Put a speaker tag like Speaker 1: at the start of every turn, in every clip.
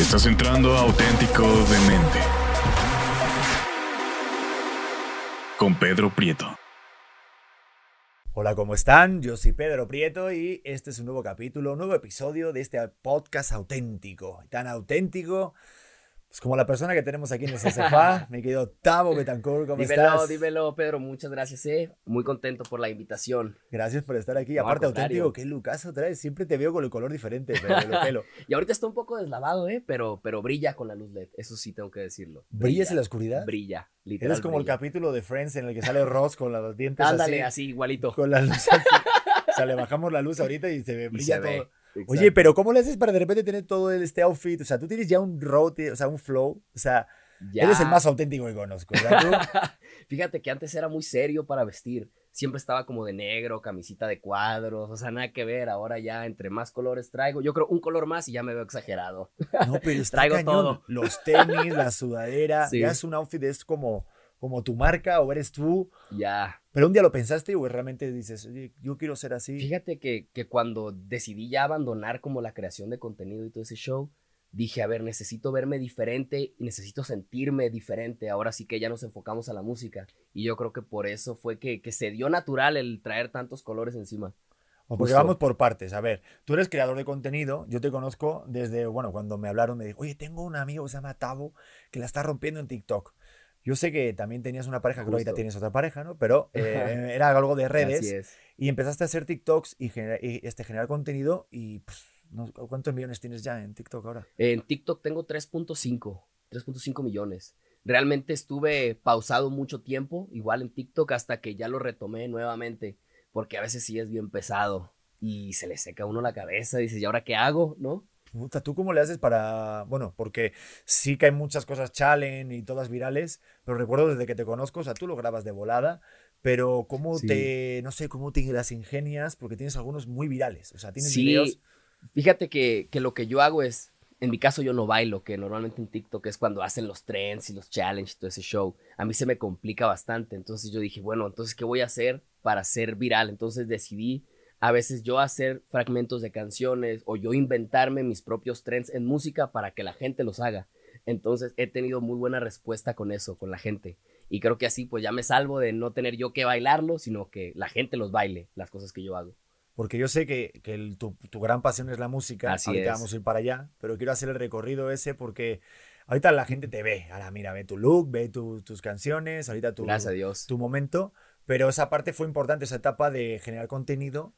Speaker 1: Estás entrando a Auténtico Demente. Con Pedro Prieto.
Speaker 2: Hola, ¿cómo están? Yo soy Pedro Prieto y este es un nuevo capítulo, un nuevo episodio de este podcast auténtico. Tan auténtico pues como la persona que tenemos aquí en el sofá, mi querido Tavo Betancourt, ¿cómo
Speaker 3: dímelo,
Speaker 2: estás?
Speaker 3: Dímelo, Pedro, muchas gracias, eh. Muy contento por la invitación.
Speaker 2: Gracias por estar aquí.
Speaker 3: No,
Speaker 2: Aparte, auténtico, qué lucazo traes. Siempre te veo con el color diferente, pero el pelo.
Speaker 3: Y ahorita está un poco deslavado, eh, pero, pero brilla con la luz LED, eso sí tengo que decirlo.
Speaker 2: ¿Brillas en la oscuridad?
Speaker 3: Brilla, literal.
Speaker 2: Eres como el
Speaker 3: brilla.
Speaker 2: capítulo de Friends en el que sale Ross con los dientes
Speaker 3: Ándale,
Speaker 2: así.
Speaker 3: así, igualito.
Speaker 2: Con la luz así. O sea, le bajamos la luz ahorita y se ve,
Speaker 3: Y
Speaker 2: brilla
Speaker 3: ve,
Speaker 2: todo.
Speaker 3: Exacto.
Speaker 2: Oye, pero ¿cómo le haces para de repente tener todo este outfit? O sea, tú tienes ya un road, o sea, un flow. O sea,
Speaker 3: Ya.
Speaker 2: eres el más auténtico que conozco.
Speaker 3: Fíjate que antes era muy serio para vestir. Siempre estaba como de negro, camisita de cuadros, o sea, nada que ver. Ahora ya entre más colores traigo, yo creo un color más y ya me veo exagerado.
Speaker 2: No, pero está
Speaker 3: Traigo
Speaker 2: cañón.
Speaker 3: todo.
Speaker 2: Los tenis, la sudadera,
Speaker 3: Sí.
Speaker 2: ya es un outfit, es como, como tu marca o eres tú.
Speaker 3: Ya.
Speaker 2: Pero un día lo pensaste o realmente dices, yo quiero ser así.
Speaker 3: Fíjate que, que cuando decidí ya abandonar como la creación de contenido y todo ese show, dije, a ver, necesito verme diferente y necesito sentirme diferente. Ahora sí que ya nos enfocamos a la música. Y yo creo que por eso fue que, que se dio natural el traer tantos colores encima.
Speaker 2: O porque
Speaker 3: justo.
Speaker 2: vamos por partes. A ver, tú eres creador de contenido. Yo te conozco desde, bueno, cuando me hablaron, me dijo, oye, tengo un amigo que se llama Tavo que la está rompiendo en TikTok. Yo sé que también tenías una pareja, que ahorita tienes otra pareja, ¿no? Pero eh, era algo de redes.
Speaker 3: Así es.
Speaker 2: Y empezaste a hacer TikToks y, genera- y, este, generar contenido y ¿cuántos millones tienes ya en TikTok ahora?
Speaker 3: En TikTok tengo 3.5, 3.5 millones. Realmente estuve pausado mucho tiempo, igual en TikTok, hasta que ya lo retomé nuevamente, porque a veces sí es bien pesado y se le seca a uno la cabeza, dices, ¿y ahora qué hago? ¿No?
Speaker 2: Puta, ¿tú cómo le haces para...? Bueno, porque sí que hay muchas cosas challenge y todas virales, pero recuerdo desde que te conozco, o sea, tú lo grabas de volada, pero ¿cómo
Speaker 3: Sí.
Speaker 2: te, no sé, cómo te las ingenias? Porque tienes algunos muy virales, o sea, tienes
Speaker 3: Sí,
Speaker 2: videos...
Speaker 3: fíjate que, que lo que yo hago es, en mi caso yo no bailo, que normalmente en TikTok es cuando hacen los trends y los challenges y todo ese show. A mí se me complica bastante, entonces yo dije, bueno, entonces, ¿qué voy a hacer para ser viral? Entonces decidí a veces yo hacer fragmentos de canciones o yo inventarme mis propios trends en música para que la gente los haga. Entonces he tenido muy buena respuesta con eso, con la gente. Y creo que así pues ya me salvo de no tener yo que bailarlo, sino que la gente los baile, las cosas que yo hago.
Speaker 2: Porque yo sé que, que el- tu, tu gran pasión es la música.
Speaker 3: Así
Speaker 2: ahorita
Speaker 3: es.
Speaker 2: vamos a ir para allá, pero quiero hacer el recorrido ese porque ahorita la gente te ve. Ahora, mira, ve tu look, ve tu- tus canciones, ahorita tu,
Speaker 3: Gracias a Dios.
Speaker 2: tu momento. Pero esa parte fue importante, esa etapa de generar contenido.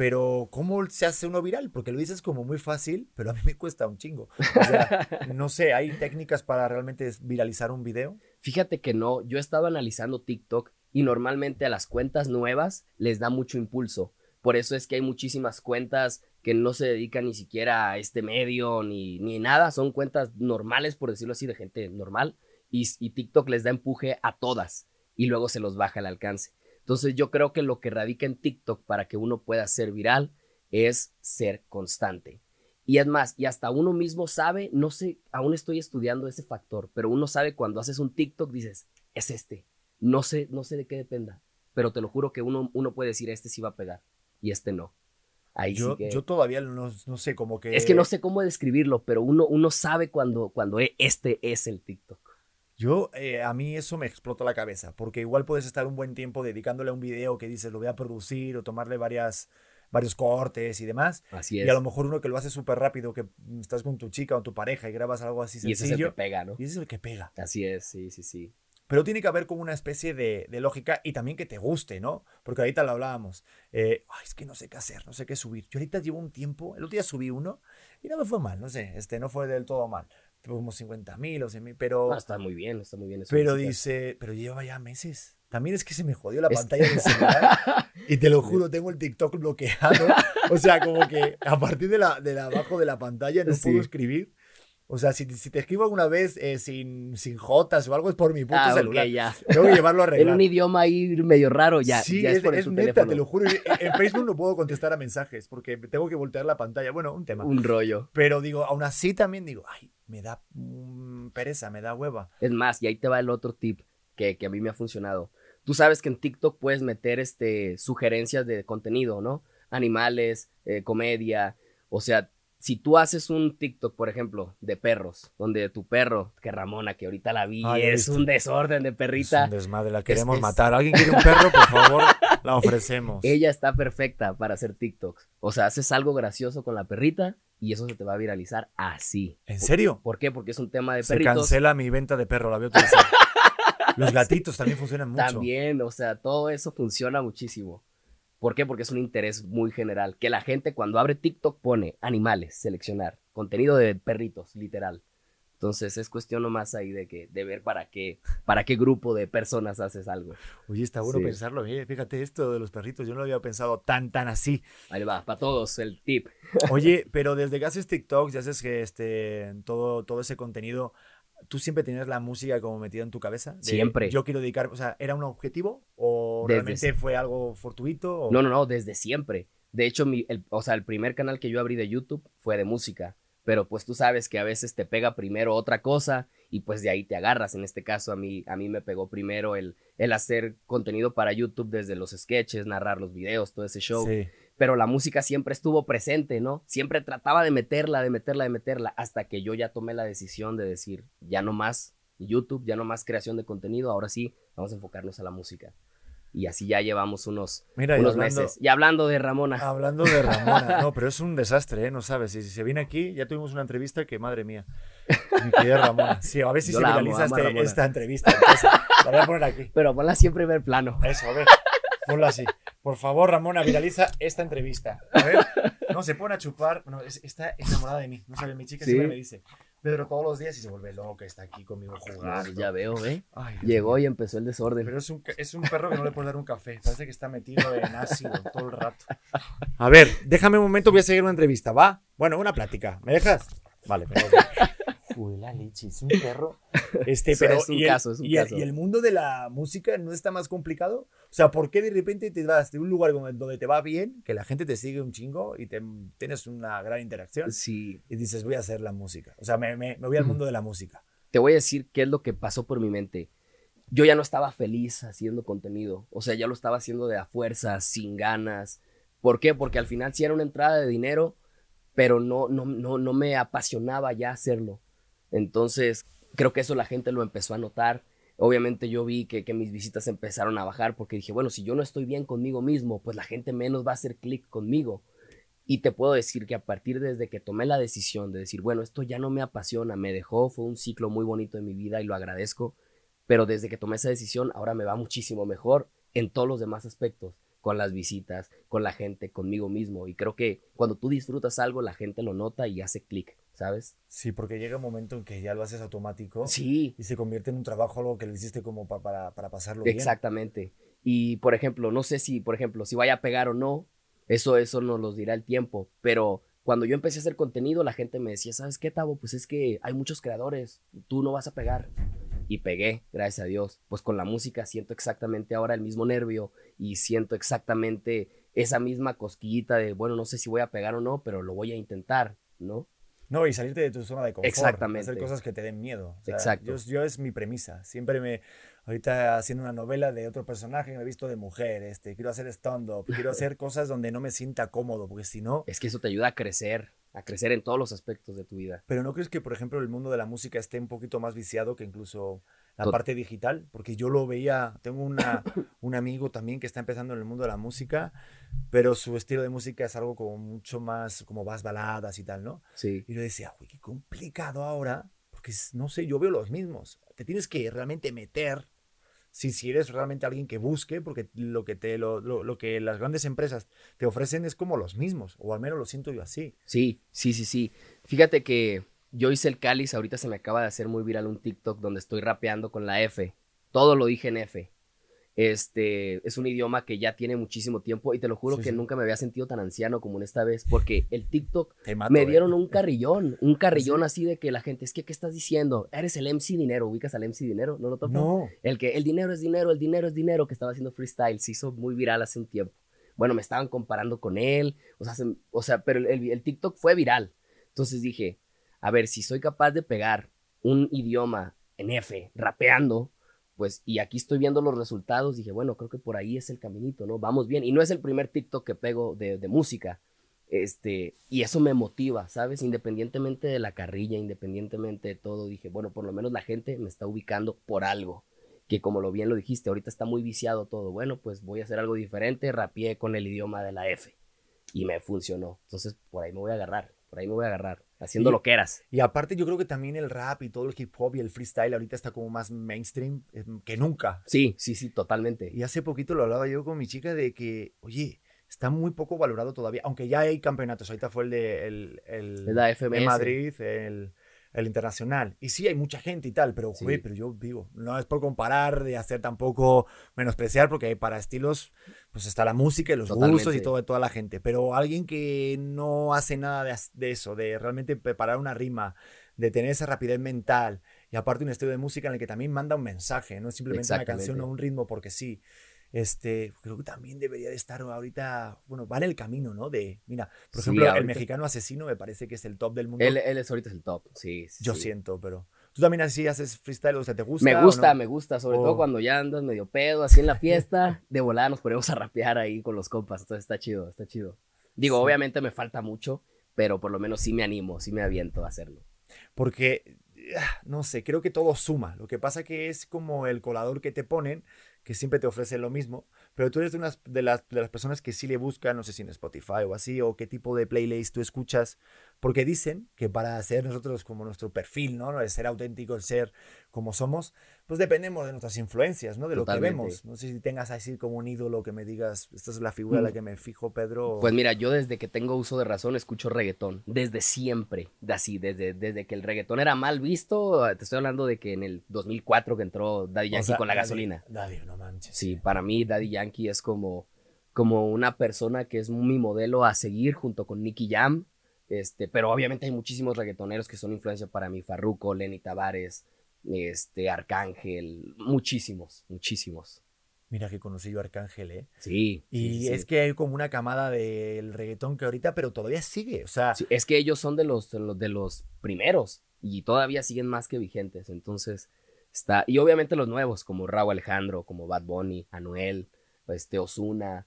Speaker 2: Pero, ¿cómo se hace uno viral? Porque lo dices como muy fácil, pero a mí me cuesta un chingo. O sea, no sé, ¿hay técnicas para realmente viralizar un video?
Speaker 3: Fíjate que no, yo estaba analizando TikTok y normalmente a las cuentas nuevas les da mucho impulso. Por eso es que hay muchísimas cuentas que no se dedican ni siquiera a este medio ni, ni nada, son cuentas normales, por decirlo así, de gente normal. Y, y TikTok les da empuje a todas y luego se los baja el alcance. Entonces yo creo que lo que radica en TikTok para que uno pueda ser viral es ser constante. Y es más, y hasta uno mismo sabe, no sé, aún estoy estudiando ese factor, pero uno sabe cuando haces un TikTok, dices, es este. No sé, no sé de qué dependa, pero te lo juro que uno, uno puede decir, este sí va a pegar y este no. Ahí
Speaker 2: Yo,
Speaker 3: sí que...
Speaker 2: yo todavía no, no sé, como que...
Speaker 3: Es que no sé cómo describirlo, pero uno, uno sabe cuando, cuando e- este es el TikTok.
Speaker 2: Yo, eh, a mí eso me explota la cabeza, porque igual puedes estar un buen tiempo dedicándole a un video que dices, lo voy a producir o tomarle varias, varios cortes y demás.
Speaker 3: Así es.
Speaker 2: Y a lo mejor uno que lo hace súper rápido, que estás con tu chica o tu pareja y grabas algo así
Speaker 3: Y ese es el que
Speaker 2: sencillo.
Speaker 3: pega, ¿no?
Speaker 2: Y ese es el que pega.
Speaker 3: Así es, sí, sí, sí.
Speaker 2: Pero tiene que haber como una especie de, de lógica y también que te guste, ¿no? Porque ahorita lo hablábamos. Eh, Ay, es que no sé qué hacer, no sé qué subir. Yo ahorita llevo un tiempo, el otro día subí uno y no me fue mal, no sé, este, no fue del todo mal. Como 50 mil o 100 mil, pero...
Speaker 3: No, está muy bien, está muy bien. eso
Speaker 2: Pero dice, pero lleva ya meses. También es que se me jodió la
Speaker 3: Es-
Speaker 2: pantalla del celular. y te lo juro, tengo el TikTok bloqueado. O sea, como que a partir de la, de la abajo de la pantalla no
Speaker 3: Sí.
Speaker 2: puedo escribir. O sea, si, si te escribo alguna vez eh, sin, sin jotas o algo es por mi puto
Speaker 3: Ah,
Speaker 2: celular.
Speaker 3: ya.
Speaker 2: Tengo que llevarlo a
Speaker 3: En
Speaker 2: arreglar.
Speaker 3: un idioma ahí medio raro, ya.
Speaker 2: sí,
Speaker 3: ya
Speaker 2: es,
Speaker 3: es, por
Speaker 2: es neta,
Speaker 3: teléfono.
Speaker 2: te lo juro. En en Facebook no puedo contestar a mensajes porque tengo que voltear la pantalla. Bueno, un tema.
Speaker 3: Un rollo.
Speaker 2: Pero digo, aún así también digo, ay, me da mm, pereza, me da hueva.
Speaker 3: Es más, y ahí te va el otro tip que, que a mí me ha funcionado. Tú sabes que en TikTok puedes meter este, sugerencias de contenido, ¿no? Animales, eh, comedia. O sea, si tú haces un TikTok, por ejemplo, de perros, donde tu perro, que Ramona, que ahorita la vi,
Speaker 2: Ah,
Speaker 3: es un desorden de
Speaker 2: Es
Speaker 3: perrita,
Speaker 2: un desmadre, la queremos
Speaker 3: es-
Speaker 2: matar. ¿Alguien quiere un perro? Por favor, la ofrecemos.
Speaker 3: ella está perfecta para hacer TikToks. O sea, haces algo gracioso con la perrita y eso se te va a viralizar así.
Speaker 2: ¿En serio?
Speaker 3: ¿Por qué? Porque es un tema de
Speaker 2: Se
Speaker 3: perritos.
Speaker 2: cancela mi venta de perro, la a utilizar. Los gatitos también funcionan mucho.
Speaker 3: También, o sea, todo eso funciona muchísimo. ¿Por qué? Porque es un interés muy general. Que la gente cuando abre TikTok pone animales, seleccionar, contenido de perritos, literal. Entonces es cuestión nomás ahí de que de ver para qué para qué grupo de personas haces algo.
Speaker 2: Oye, está bueno
Speaker 3: Sí.
Speaker 2: pensarlo. eh, Fíjate esto de los perritos, yo no lo había pensado tan, tan así.
Speaker 3: Ahí va, para todos el tip.
Speaker 2: Oye, pero desde que haces TikToks y haces que este, todo, todo ese contenido, ¿tú siempre tenías la música como metida en tu cabeza? De,
Speaker 3: Siempre.
Speaker 2: Yo quiero dedicar, o sea, ¿era un objetivo o
Speaker 3: Desde
Speaker 2: realmente fue algo fortuito? o-
Speaker 3: No, no, no, desde siempre. De hecho, mi, el, o sea, el primer canal que yo abrí de YouTube fue de música. Pero pues tú sabes que a veces te pega primero otra cosa y pues de ahí te agarras. En este caso a mí, a mí me pegó primero el, el hacer contenido para YouTube desde los sketches, narrar los videos, todo ese show.
Speaker 2: Sí.
Speaker 3: Pero la música siempre estuvo presente, ¿no? Siempre trataba de meterla, de meterla, de meterla, hasta que yo ya tomé la decisión de decir, ya no más YouTube, ya no más creación de contenido, ahora sí, vamos a enfocarnos a la música. Y así ya llevamos unos,
Speaker 2: Mira, y
Speaker 3: unos
Speaker 2: hablando-
Speaker 3: meses. Y hablando de Ramona,
Speaker 2: Hablando de Ramona, no, pero es un desastre, ¿eh? No sabes. Si, si se viene aquí, ya tuvimos una entrevista que, madre mía, mi querida Ramona. Sí, a ver si
Speaker 3: Yo
Speaker 2: se viraliza
Speaker 3: amo
Speaker 2: este- esta entrevista. entonces, la voy a poner aquí.
Speaker 3: pero ponla siempre en primer plano.
Speaker 2: Eso, a ver. Ponlo así. Por favor, Ramona, viraliza esta entrevista. A ver. No, se pone a chupar. Bueno, es- está enamorada de mí. No sabe, mi chica
Speaker 3: Sí.
Speaker 2: siempre me dice. Pedro todos los días y se vuelve loca, está aquí conmigo jugando.
Speaker 3: Ya veo, ¿eh?
Speaker 2: Ay,
Speaker 3: Llegó y empezó el desorden.
Speaker 2: Pero es un, es un perro que no le puedes dar un café. Parece que está metido en ácido todo el rato. A ver, déjame un momento, voy a seguir una entrevista, ¿va? Bueno, una plática. ¿Me dejas? Vale, pero. Uy, la leche, es un perro. Este, pero.
Speaker 3: es un
Speaker 2: y, el,
Speaker 3: caso, es un
Speaker 2: y el-
Speaker 3: caso.
Speaker 2: y el mundo de la música no está más complicado? O sea, ¿por qué de repente te vas de un lugar donde donde te va bien, que la gente te sigue un chingo y te, tienes una gran interacción?
Speaker 3: Sí,
Speaker 2: Y dices, voy a hacer la música. O sea, me, me- me voy al mundo de la música.
Speaker 3: te voy a decir qué es lo que pasó por mi mente. Yo ya no estaba feliz haciendo contenido. O sea, ya lo estaba haciendo de a fuerza, sin ganas. ¿Por qué? Porque al final sí era una entrada de dinero, pero no, no, no, no me apasionaba ya hacerlo. Entonces, creo que eso la gente lo empezó a notar. Obviamente yo vi que, que mis visitas empezaron a bajar porque dije, bueno, si yo no estoy bien conmigo mismo, pues la gente menos va a hacer clic conmigo. Y te puedo decir que a partir desde que tomé la decisión de decir, bueno, esto ya no me apasiona, me dejó, fue un ciclo muy bonito de mi vida y lo agradezco, pero desde que tomé esa decisión ahora me va muchísimo mejor en todos los demás aspectos, con las visitas, con la gente, conmigo mismo. Y creo que cuando tú disfrutas algo, la gente lo nota y hace clic, ¿sabes?
Speaker 2: Sí, porque llega un momento en que ya lo haces automático.
Speaker 3: Sí,
Speaker 2: Y se convierte en un trabajo, algo que le hiciste como pa- para, para pasarlo bien.
Speaker 3: Exactamente. Y por ejemplo, no sé si, por ejemplo, si vaya a pegar o no, eso, eso nos lo dirá el tiempo. Pero cuando yo empecé a hacer contenido, la gente me decía, ¿sabes qué, Tavo? Pues es que hay muchos creadores, tú no vas a pegar. Y pegué, gracias a Dios. Pues con la música siento exactamente ahora el mismo nervio y siento exactamente esa misma cosquillita de, bueno, no sé si voy a pegar o no, pero lo voy a intentar, ¿no?
Speaker 2: No, y salirte de tu zona de confort.
Speaker 3: Exactamente.
Speaker 2: Hacer cosas que te den miedo. O sea,
Speaker 3: Exacto.
Speaker 2: Yo, yo es mi premisa. Siempre me. Ahorita haciendo una novela de otro personaje, me he visto de mujer. Este, quiero hacer stand-up. Quiero hacer cosas donde no me sienta cómodo, porque si no.
Speaker 3: Es que eso te ayuda a crecer, a crecer en todos los aspectos de tu vida.
Speaker 2: Pero ¿no crees que, por ejemplo, el mundo de la música esté un poquito más viciado que incluso la
Speaker 3: Tot-
Speaker 2: parte digital? Porque yo lo veía, tengo una, un amigo también que está empezando en el mundo de la música, pero su estilo de música es algo como mucho más, como más baladas y tal, ¿no?
Speaker 3: Sí.
Speaker 2: Y yo decía, uy, qué complicado ahora, porque no sé, yo veo los mismos. Te tienes que realmente meter, si, si eres realmente alguien que busque, porque lo que, te, lo, lo- lo que las grandes empresas te ofrecen es como los mismos, o al menos lo siento yo así.
Speaker 3: Sí, sí, sí, sí. Fíjate que yo hice el cáliz, ahorita se me acaba de hacer muy viral un TikTok donde estoy rapeando con la F. Todo lo dije en F. Este es un idioma que ya tiene muchísimo tiempo y te lo juro
Speaker 2: Sí,
Speaker 3: que
Speaker 2: sí.
Speaker 3: nunca me había sentido tan anciano como en esta vez porque el TikTok
Speaker 2: mato,
Speaker 3: me
Speaker 2: eh.
Speaker 3: dieron un carrillón, un carrillón así de que la gente, es que, ¿qué estás diciendo? Eres el MC Dinero, ¿ubicas al MC Dinero? ¿No lo topas?
Speaker 2: No,
Speaker 3: El que el dinero es dinero, el dinero es dinero, que estaba haciendo freestyle, se hizo muy viral hace un tiempo. Bueno, me estaban comparando con él, o sea, se- o sea pero el, el- el TikTok fue viral. Entonces dije, a ver, si soy capaz de pegar un idioma en F, rapeando, pues, y aquí estoy viendo los resultados, dije, bueno, creo que por ahí es el caminito, ¿no? Vamos bien. Y no es el primer TikTok que pego de, música. Este, y eso me motiva, ¿sabes? Independientemente de la carrilla, independientemente de todo, dije, bueno, por lo menos la gente me está ubicando por algo. Que como lo bien lo dijiste, ahorita está muy viciado todo. Bueno, pues voy a hacer algo diferente, rapié con el idioma de la F. Y me funcionó. Entonces, por ahí me voy a agarrar, por ahí me voy a agarrar, haciendo
Speaker 2: Y-
Speaker 3: lo que eras.
Speaker 2: Y aparte yo creo que también el rap y todo el hip hop y el freestyle ahorita está como más mainstream eh, que nunca.
Speaker 3: Sí, sí, sí, totalmente.
Speaker 2: Y hace poquito lo hablaba yo con mi chica de que, oye, está muy poco valorado todavía, aunque ya hay campeonatos. Ahorita fue el de el, el-
Speaker 3: FMS.
Speaker 2: en Madrid, el, el internacional. Y sí, hay mucha gente y tal, pero,
Speaker 3: Sí.
Speaker 2: pero yo digo, no es por comparar, de hacer tampoco menospreciar, porque para estilos, pues está la música y los gustos y todo, toda la gente. Pero alguien que no hace nada de, de eso, de realmente preparar una rima, de tener esa rapidez mental y aparte un estilo de música en el que también manda un mensaje, no es simplemente una canción o un ritmo porque sí. Este, creo que también debería de estar ahorita, bueno, va en el camino, ¿no? De, mira, por
Speaker 3: Sí,
Speaker 2: ejemplo, el mexicano asesino me parece que es el top del mundo.
Speaker 3: Él, él es ahorita es el top, sí. sí,
Speaker 2: Yo
Speaker 3: sí.
Speaker 2: siento, pero tú también así haces freestyle, o sea, ¿te gusta?
Speaker 3: Me gusta,
Speaker 2: no?
Speaker 3: me gusta, sobre todo cuando ya andas medio pedo, así en la fiesta, de volada nos ponemos a rapear ahí con los compas, entonces está chido, está chido. Digo,
Speaker 2: Sí.
Speaker 3: obviamente me falta mucho, pero por lo menos sí me animo, sí me aviento a hacerlo.
Speaker 2: Porque, ah, no sé, creo que todo suma. Lo que pasa que es como el colador que te ponen, que siempre te ofrece lo mismo, pero tú eres de, unas, de, las, de las personas que sí le buscan, no sé si en Spotify o así, o qué tipo de playlist tú escuchas, porque dicen que para hacer nosotros como nuestro perfil, ¿no? El ser auténtico, el ser como somos, pues dependemos de nuestras influencias, ¿no? De lo que vemos. No sé si tengas así como un ídolo que me digas, esta es la figura en la que me fijo, Pedro.
Speaker 3: Pues mira, yo desde que tengo uso de razón escucho reggaetón, desde siempre, de así, desde, desde que el reggaetón era mal visto, te estoy hablando de que en el 2004 que entró Daddy
Speaker 2: o
Speaker 3: Yankee
Speaker 2: sea,
Speaker 3: con la
Speaker 2: Daddy-
Speaker 3: gasolina.
Speaker 2: Daddy, no manches.
Speaker 3: Sí, para mí Daddy Yankee es como, como una persona que es mi modelo a seguir junto con Nicky Jam. Este, pero obviamente hay muchísimos reggaetoneros que son influencia para mí. Farruko, Lenny Tavares, este, Arcángel, muchísimos, muchísimos.
Speaker 2: Mira que conocí yo a Arcángel, ¿eh?
Speaker 3: Sí.
Speaker 2: Y
Speaker 3: sí, sí.
Speaker 2: es que hay como una camada del reggaetón que ahorita, pero todavía sigue. O sea,
Speaker 3: Sí, es que ellos son de los, de los, de los primeros y todavía siguen más que vigentes. Entonces, está. Y obviamente los nuevos, como Raúl Alejandro, como Bad Bunny, Anuel, este, Osuna.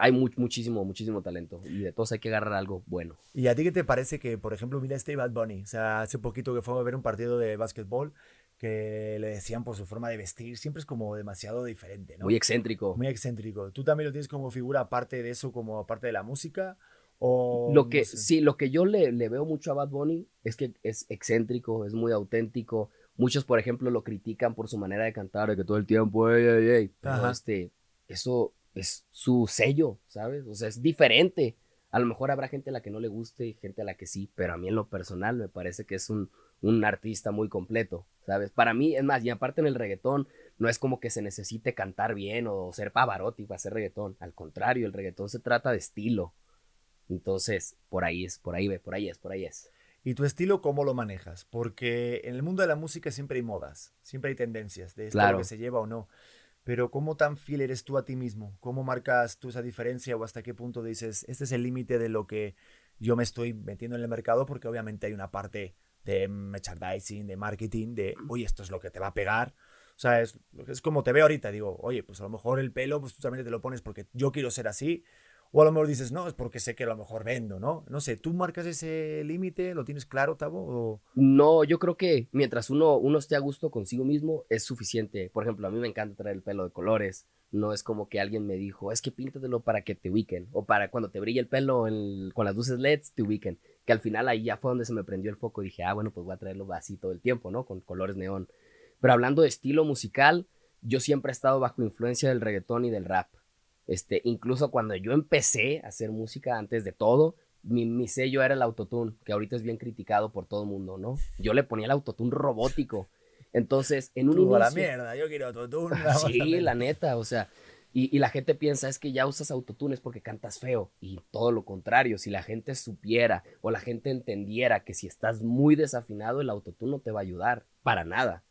Speaker 3: Hay mu- muchísimo, muchísimo talento. Y de todos hay que agarrar algo bueno.
Speaker 2: ¿y a ti qué te parece que, por ejemplo, mira este Bad Bunny? O sea, hace poquito que fue a ver un partido de básquetbol que le decían por su forma de vestir, siempre es como demasiado diferente, ¿no?
Speaker 3: Muy excéntrico.
Speaker 2: Muy excéntrico. ¿Tú también lo tienes como figura aparte de eso, como aparte de la música? O
Speaker 3: Lo que,
Speaker 2: no sé?
Speaker 3: sí, lo que yo le, le veo mucho a Bad Bunny es que es excéntrico, es muy auténtico. Muchos, por ejemplo, lo critican por su manera de cantar, de que todo el tiempo, ey, ey, ey. Pero este, eso es su sello, ¿sabes? O sea, es diferente. A lo mejor habrá gente a la que no le guste y gente a la que sí, pero a mí en lo personal me parece que es un, un artista muy completo, ¿sabes? Para mí, es más, y aparte en el reggaetón, no es como que se necesite cantar bien o ser Pavarotti para hacer reggaetón. Al contrario, el reggaetón se trata de estilo. Entonces, por ahí es, por ahí ve, por ahí es, por ahí es.
Speaker 2: ¿Y tu estilo cómo lo manejas? Porque en el mundo de la música siempre hay modas, siempre hay tendencias de esto
Speaker 3: Claro.
Speaker 2: que se lleva o no. Pero ¿cómo tan fiel eres tú a ti mismo? ¿Cómo marcas tú esa diferencia o hasta qué punto dices, este es el límite de lo que yo me estoy metiendo en el mercado? Porque obviamente hay una parte de merchandising, de marketing, de, oye, esto es lo que te va a pegar. O sea, es, es como te veo ahorita, digo, oye, pues a lo mejor el pelo, pues tú también te lo pones porque yo quiero ser así. O a lo mejor dices, no, es porque sé que a lo mejor vendo, ¿no? No sé, ¿tú marcas ese límite? ¿Lo tienes claro, Tavo? O...
Speaker 3: No, yo creo que mientras uno, uno esté a gusto consigo mismo es suficiente. Por ejemplo, a mí me encanta traer el pelo de colores. No es como que alguien me dijo, es que píntatelo para que te ubiquen. O para cuando te brille el pelo con las luces LEDs, te ubiquen. Que al final ahí ya fue donde se me prendió el foco. Dije, ah, bueno, pues voy a traerlo así todo el tiempo, ¿no? Con colores neón. Pero hablando de estilo musical, yo siempre he estado bajo influencia del reggaetón y del rap. Este, incluso cuando yo empecé a hacer música antes de todo, mi, mi sello era el autotune, que ahorita es bien criticado por todo el mundo, ¿no? Yo le ponía el autotune robótico. Entonces, en un
Speaker 2: Tú, a la
Speaker 3: inicio...
Speaker 2: mierda, yo quiero autotune.
Speaker 3: Sí, la neta, o sea, y, y la gente piensa es que ya usas autotune es porque cantas feo, y todo lo contrario, si la gente supiera o la gente entendiera que si estás muy desafinado, el autotune no te va a ayudar, para nada.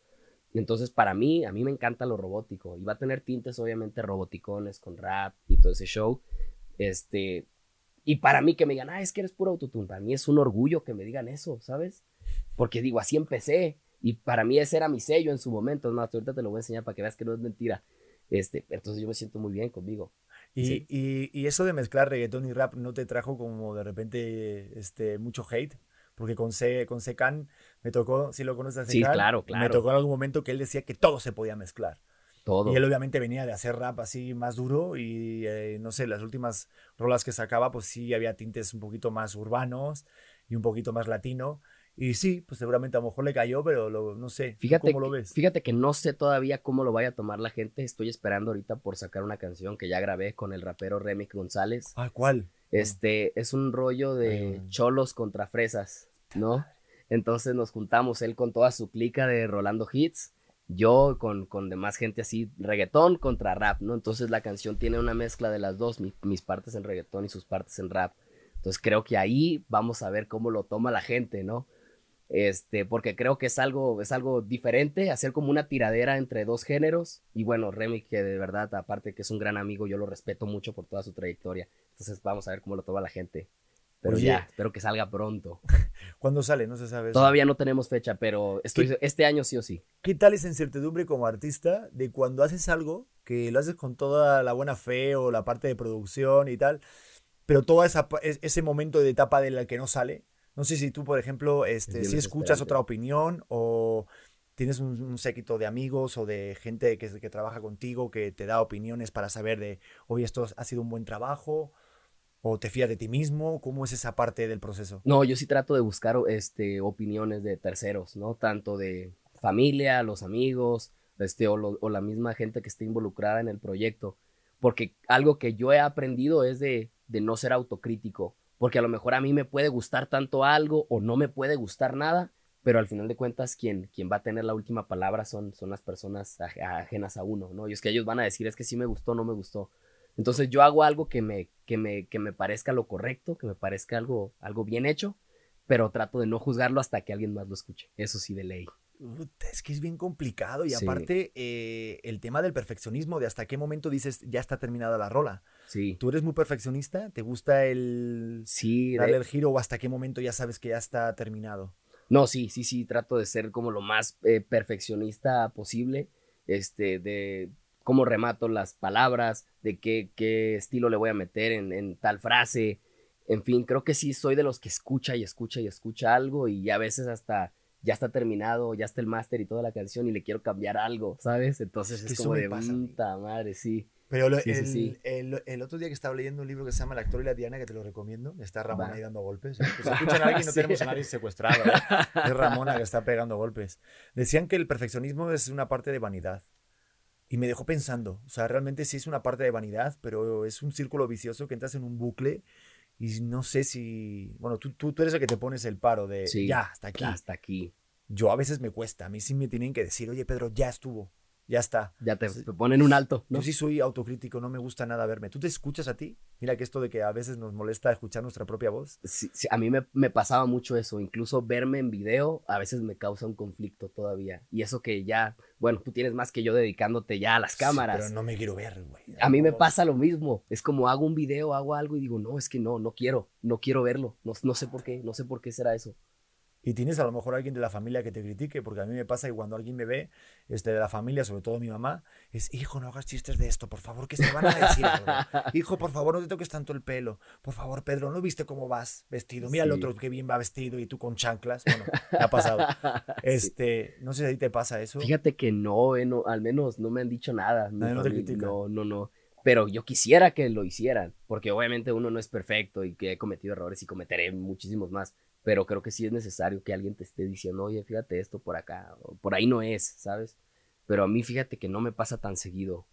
Speaker 3: Entonces, para mí, a mí me encanta lo robótico, y va a tener tintes obviamente roboticones con rap y todo ese show, este, y para mí que me digan, ah, es que eres puro autotune, para mí es un orgullo que me digan eso, ¿sabes? Porque digo, así empecé, y para mí ese era mi sello en su momento. Más, ahorita te lo voy a enseñar para que veas que no es mentira. Este, entonces yo me siento muy bien conmigo.
Speaker 2: Y, y- y eso de mezclar reggaetón y rap no te trajo como de repente este, mucho hate, porque con C, con Secan me tocó, si lo conoces a
Speaker 3: Sí,
Speaker 2: Secan,
Speaker 3: claro,
Speaker 2: me
Speaker 3: claro.
Speaker 2: tocó en algún momento que él decía que todo se podía mezclar.
Speaker 3: Todo.
Speaker 2: Y él obviamente venía de hacer rap así más duro y eh, no sé, las últimas rolas que sacaba pues sí había tintes un poquito más urbanos y un poquito más latino. Y sí, pues seguramente a lo mejor le cayó, pero lo- no sé, ¿tú
Speaker 3: Fíjate,
Speaker 2: ¿cómo lo
Speaker 3: que-
Speaker 2: ves?
Speaker 3: fíjate que no sé todavía cómo lo vaya a tomar la gente. Estoy esperando ahorita por sacar una canción que ya grabé con el rapero Remix González.
Speaker 2: Ah, ¿cuál?
Speaker 3: Este es un rollo de
Speaker 2: Ay,
Speaker 3: cholos contra fresas, ¿no? Entonces nos juntamos él con toda su clica de Rolando Hits, yo con, con demás gente así, reggaetón contra rap, ¿no? Entonces la canción tiene una mezcla de las dos, mi- mis partes en reggaetón y sus partes en rap. Entonces creo que ahí vamos a ver cómo lo toma la gente, ¿no? Este, porque creo que es algo, es algo diferente, hacer como una tiradera entre dos géneros. Y bueno, Remy, que de verdad, aparte que es un gran amigo, yo lo respeto mucho por toda su trayectoria. Entonces vamos a ver cómo lo toma la gente. Pero
Speaker 2: Oye.
Speaker 3: ya, espero que salga pronto.
Speaker 2: ¿Cuándo sale? No se sabe. eso.
Speaker 3: Todavía no tenemos fecha, pero estoy, este año sí o sí.
Speaker 2: ¿Qué tal esa incertidumbre como artista de cuando haces algo que lo haces con toda la buena fe o la parte de producción y tal, pero todo esa, ese momento de etapa de la que no sale? No sé si tú, por ejemplo, este, si escuchas otra opinión o tienes un, un séquito de amigos o de gente que, que trabaja contigo que te da opiniones para saber de, oye, esto ha sido un buen trabajo, o te fías de ti mismo, ¿cómo es esa parte del proceso?
Speaker 3: No, yo sí trato de buscar este, opiniones de terceros, ¿no? Tanto de familia, los amigos, este, o, lo- o la misma gente que esté involucrada en el proyecto. Porque algo que yo he aprendido es de, de no ser autocrítico. Porque a lo mejor a mí me puede gustar tanto algo o no me puede gustar nada, pero al final de cuentas quien, quien va a tener la última palabra son, son las personas aj- ajenas a uno, ¿no? Y es que ellos van a decir es que sí me gustó, no me gustó. Entonces yo hago algo que me, que me, que me parezca lo correcto, que me parezca algo, algo bien hecho, pero trato de no juzgarlo hasta que alguien más lo escuche. Eso sí, de ley.
Speaker 2: Es que es bien complicado y
Speaker 3: Sí.
Speaker 2: aparte eh, el tema del perfeccionismo, de hasta qué momento dices ya está terminada la rola.
Speaker 3: Sí.
Speaker 2: ¿Tú eres muy perfeccionista? ¿Te gusta el
Speaker 3: Sí, de-
Speaker 2: darle el giro o hasta qué momento ya sabes que ya está terminado?
Speaker 3: No, sí, sí, sí, trato de ser como lo más eh, perfeccionista posible, este, de cómo remato las palabras, de qué, qué estilo le voy a meter en, en tal frase, en fin, creo que sí soy de los que escucha y escucha y escucha algo y a veces hasta ya está terminado, ya está el máster y toda la canción y le quiero cambiar algo, ¿sabes? Entonces
Speaker 2: Es
Speaker 3: es,
Speaker 2: que eso
Speaker 3: como de puta madre, sí.
Speaker 2: Pero lo-
Speaker 3: Sí, sí,
Speaker 2: el,
Speaker 3: sí.
Speaker 2: El, el otro día que estaba leyendo un libro que se llama El actor y la Diana, que te lo recomiendo, está Ramona
Speaker 3: Va.
Speaker 2: ahí dando golpes. Pues escuchan a alguien, no tenemos a nadie secuestrado. ¿eh? Es Ramona que está pegando golpes. Decían que el perfeccionismo es una parte de vanidad. Y me dejó pensando, o sea, realmente sí es una parte de vanidad, pero es un círculo vicioso que entras en un bucle y no sé si, bueno, tú, tú, tú eres el que te pones el paro de
Speaker 3: Sí,
Speaker 2: ya, hasta aquí.
Speaker 3: Hasta aquí.
Speaker 2: Yo a veces me cuesta, a mí sí me tienen que decir, oye Pedro, ya estuvo, ya está.
Speaker 3: Ya te, ponen un alto, ¿no?
Speaker 2: Yo sí soy autocrítico, no me gusta nada verme. ¿Tú te escuchas a ti? Mira que esto de que a veces nos molesta escuchar nuestra propia voz.
Speaker 3: Sí, sí, a mí me, me pasaba mucho eso, incluso verme en video a veces me causa un conflicto todavía. Y eso que ya, bueno, tú tienes más que yo dedicándote ya a las cámaras.
Speaker 2: Pero no me quiero ver, güey.
Speaker 3: A mí me pasa lo mismo, es como hago un video, hago algo y digo, no, es que no, no quiero, no quiero verlo, no, no sé por qué, no sé por qué será eso.
Speaker 2: Y tienes a lo mejor alguien de la familia que te critique, porque a mí me pasa y cuando alguien me ve, este, de la familia, sobre todo mi mamá, es, hijo, no hagas chistes de esto, por favor, que se van a decir algo. Hijo, por favor, no te toques tanto el pelo. Por favor, Pedro, ¿no viste cómo vas vestido? Mira el
Speaker 3: Sí.
Speaker 2: otro que bien va vestido y tú con chanclas. Bueno, me ha pasado. Este, no sé si a ti te pasa eso.
Speaker 3: Fíjate que no, eh, no, al menos no me han dicho nada.
Speaker 2: Nadie no te
Speaker 3: no, no, no. Pero yo quisiera que lo hicieran, porque obviamente uno no es perfecto y que he cometido errores y cometeré muchísimos más. Pero creo que sí es necesario que alguien te esté diciendo, oye, fíjate esto por acá, o por ahí no es, ¿sabes? Pero a mí fíjate que no me pasa tan seguido.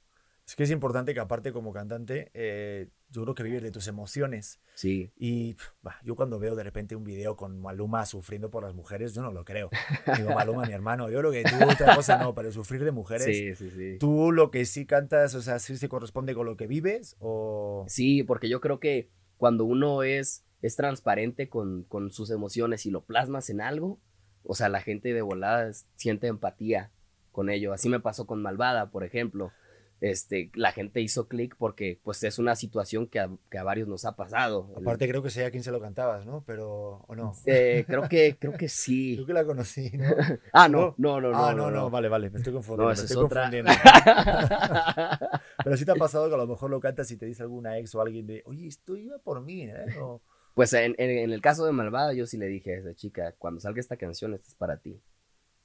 Speaker 2: Es que es importante que aparte como cantante, eh, yo creo que vives de tus emociones.
Speaker 3: Sí,
Speaker 2: Y bah, yo cuando veo de repente un video con Maluma sufriendo por las mujeres, yo no lo creo. Digo, Maluma, mi hermano, yo lo que tú otra cosa no, pero sufrir de mujeres.
Speaker 3: sí, sí, sí.
Speaker 2: ¿Tú lo que sí cantas, o sea, sí se corresponde con lo que vives? O...
Speaker 3: Sí, porque yo creo que cuando uno es, es transparente con, con sus emociones y lo plasmas en algo, o sea, la gente de volada siente empatía con ello. Así me pasó con Malvada, por ejemplo. este, la gente hizo clic porque pues es una situación que a, que a varios nos ha pasado.
Speaker 2: Aparte creo que sé a quién se lo cantabas, ¿no? Pero, ¿o no?
Speaker 3: Eh, creo, que, creo que sí.
Speaker 2: Creo que la conocí, ¿no?
Speaker 3: ah, no, no, no, no.
Speaker 2: Ah, no, no, vale, vale, me estoy confundiendo.
Speaker 3: No,
Speaker 2: me estoy
Speaker 3: es
Speaker 2: confundiendo. Pero sí te ha pasado que a lo mejor lo cantas y te dice alguna ex o alguien de, oye, esto iba por mí, ¿eh? O-
Speaker 3: Pues en, en- en el caso de Malvada, yo sí le dije a esa chica, cuando salga esta canción, esta es para ti.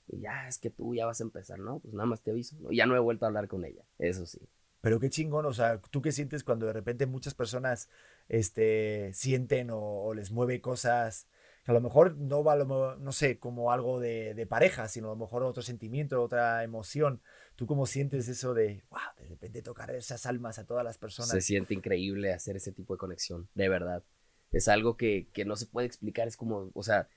Speaker 3: Y ya, es que tú ya vas a empezar, ¿no? Pues nada más te aviso. ¿no? Y ya no he vuelto a hablar con ella, eso sí.
Speaker 2: Pero qué chingón, o sea, ¿tú qué sientes cuando de repente muchas personas este, sienten o, o les mueve cosas que a lo mejor no va, no sé, como algo de, de pareja, sino a lo mejor otro sentimiento, otra emoción? ¿Tú cómo sientes eso de, wow, de repente tocar esas almas a todas las personas?
Speaker 3: Se siente increíble hacer ese tipo de conexión, de verdad. Es algo que, que no se puede explicar, es como, o sea,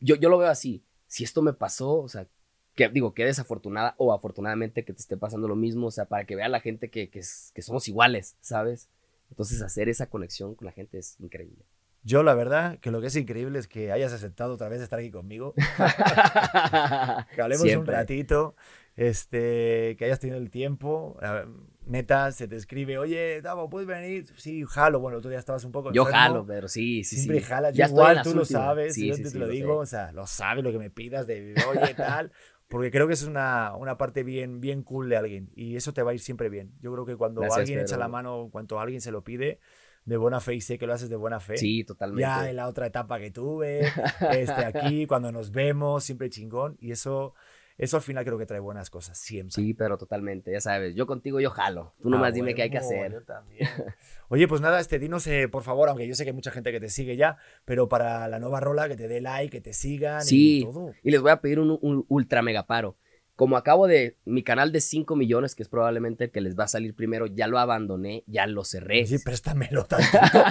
Speaker 3: yo, yo lo veo así. Si esto me pasó, o sea, que digo, que desafortunada o afortunadamente que te esté pasando lo mismo, o sea, para que vea la gente que, que, que somos iguales, ¿sabes? Entonces hacer esa conexión con la gente es increíble.
Speaker 2: Yo la verdad que lo que es increíble es que hayas aceptado otra vez estar aquí conmigo, que hablemos un
Speaker 3: Siempre.
Speaker 2: ratito, este, que hayas tenido el tiempo. eh, Neta, se te escribe, oye, Davo, ¿puedes venir? Sí, jalo. Bueno, tú ya estabas un poco
Speaker 3: Yo
Speaker 2: enfermo.
Speaker 3: jalo, pero sí, sí,
Speaker 2: Siempre
Speaker 3: sí.
Speaker 2: jalas.
Speaker 3: Ya
Speaker 2: igual, tú lo sabes,
Speaker 3: Sí,
Speaker 2: yo
Speaker 3: sí,
Speaker 2: te, lo
Speaker 3: lo
Speaker 2: digo,
Speaker 3: sé.
Speaker 2: o sea, lo sabes lo que me pidas de, oye, tal. Porque creo que eso es una, una parte bien, bien cool de alguien y eso te va a ir siempre bien. Yo creo que cuando
Speaker 3: Gracias,
Speaker 2: alguien echa
Speaker 3: Pedro.
Speaker 2: la mano, cuando alguien se lo pide de buena fe y sé que lo haces de buena fe,
Speaker 3: Sí, totalmente.
Speaker 2: ya en la otra etapa que tuve, este, aquí, cuando nos vemos, siempre chingón. Y eso, eso al final creo que trae buenas cosas, siempre.
Speaker 3: Sí, pero totalmente, ya sabes, yo contigo yo jalo. Tú
Speaker 2: Ah,
Speaker 3: nomás dime qué hay que hacer.
Speaker 2: yo también. Oye, pues nada, este, dinos, eh, por favor, aunque yo sé que hay mucha gente que te sigue ya, pero para la nueva rola, que te dé like, que te sigan
Speaker 3: Sí.
Speaker 2: y todo.
Speaker 3: Y les voy a pedir un, un ultra mega paro. Como acabo de mi canal de 5 millones, que es probablemente el que les va a salir primero, ya lo abandoné, ya lo cerré.
Speaker 2: Oye, préstamelo tantito.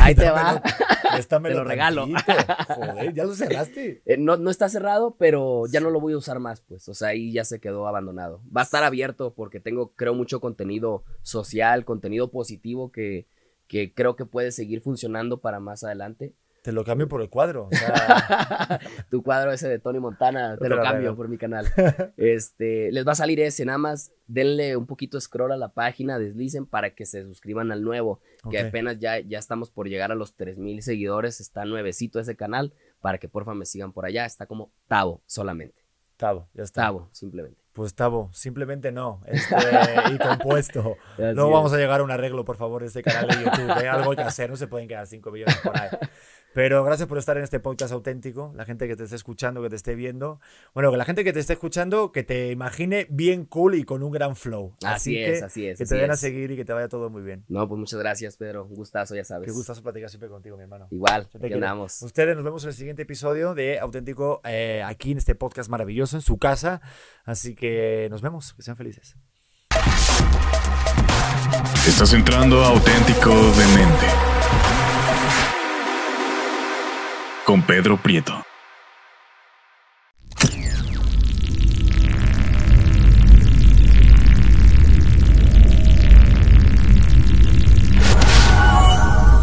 Speaker 3: Ahí te va.
Speaker 2: Préstamelo-
Speaker 3: Te lo regalo.
Speaker 2: Joder, ya lo cerraste.
Speaker 3: Eh, no, no está cerrado, pero ya no lo voy a usar más, pues. O sea, ahí ya se quedó abandonado. Va a estar abierto porque tengo, creo, mucho contenido social, contenido positivo que, que creo que puede seguir funcionando para más adelante.
Speaker 2: Te lo cambio por el cuadro. O sea,
Speaker 3: tu cuadro ese de Tony Montana, te lo cambio por mi canal. Este, les va a salir ese, nada más denle un poquito scroll a la página, deslicen para que se suscriban al nuevo, que apenas ya, ya estamos por llegar a los 3000 seguidores, está nuevecito ese canal, para que porfa me sigan por allá, está como Tavo solamente.
Speaker 2: Tavo, ya está.
Speaker 3: Tavo, simplemente.
Speaker 2: Pues Tavo, simplemente no. Este, y compuesto.
Speaker 3: Así
Speaker 2: No
Speaker 3: es.
Speaker 2: vamos a llegar a un arreglo, por favor, de este canal de YouTube. ¿eh? Algo hay que hacer, no se pueden quedar 5 millones por ahí. Pero gracias por estar en este podcast auténtico, la gente que te esté escuchando, que te esté viendo. Bueno, que la gente que te esté escuchando, que te imagine bien cool y con un gran flow.
Speaker 3: Así
Speaker 2: que,
Speaker 3: es, así es,
Speaker 2: Que
Speaker 3: así
Speaker 2: te vayan a seguir y que te vaya todo muy bien.
Speaker 3: No, pues muchas gracias, Pedro, un gustazo, ya sabes.
Speaker 2: Qué gustazo platicar siempre contigo, mi hermano.
Speaker 3: Igual,
Speaker 2: quiero.
Speaker 3: andamos.
Speaker 2: Ustedes nos vemos en el siguiente episodio de Auténtico eh, aquí en este podcast maravilloso, en su casa. Así que nos vemos, que sean felices.
Speaker 1: Estás entrando a Auténtico Demente. Con Pedro Prieto.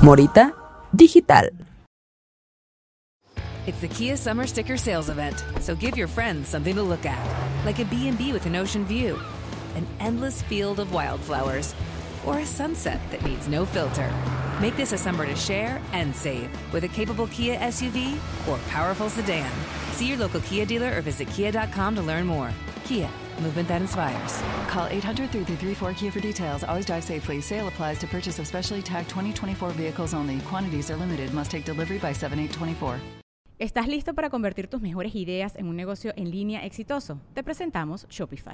Speaker 4: Morita Digital.
Speaker 5: It's the Kia Summer Sticker Sales Event, so give your friends something to look at, like a B&B with an ocean view, an endless field of wildflowers, or a sunset that needs no filter. Make this a summer to share and save with a capable Kia SUV or powerful sedan. See your local Kia dealer or visit kia.com to learn more. Kia, movement that inspires.
Speaker 6: Call 800 334 Kia for details. Always drive safely. Sale applies to purchase of specially tagged 2024 vehicles only. Quantities are limited. Must take delivery by 7824.
Speaker 7: ¿Estás listo para convertir tus mejores ideas en un negocio en línea exitoso? Te presentamos Shopify.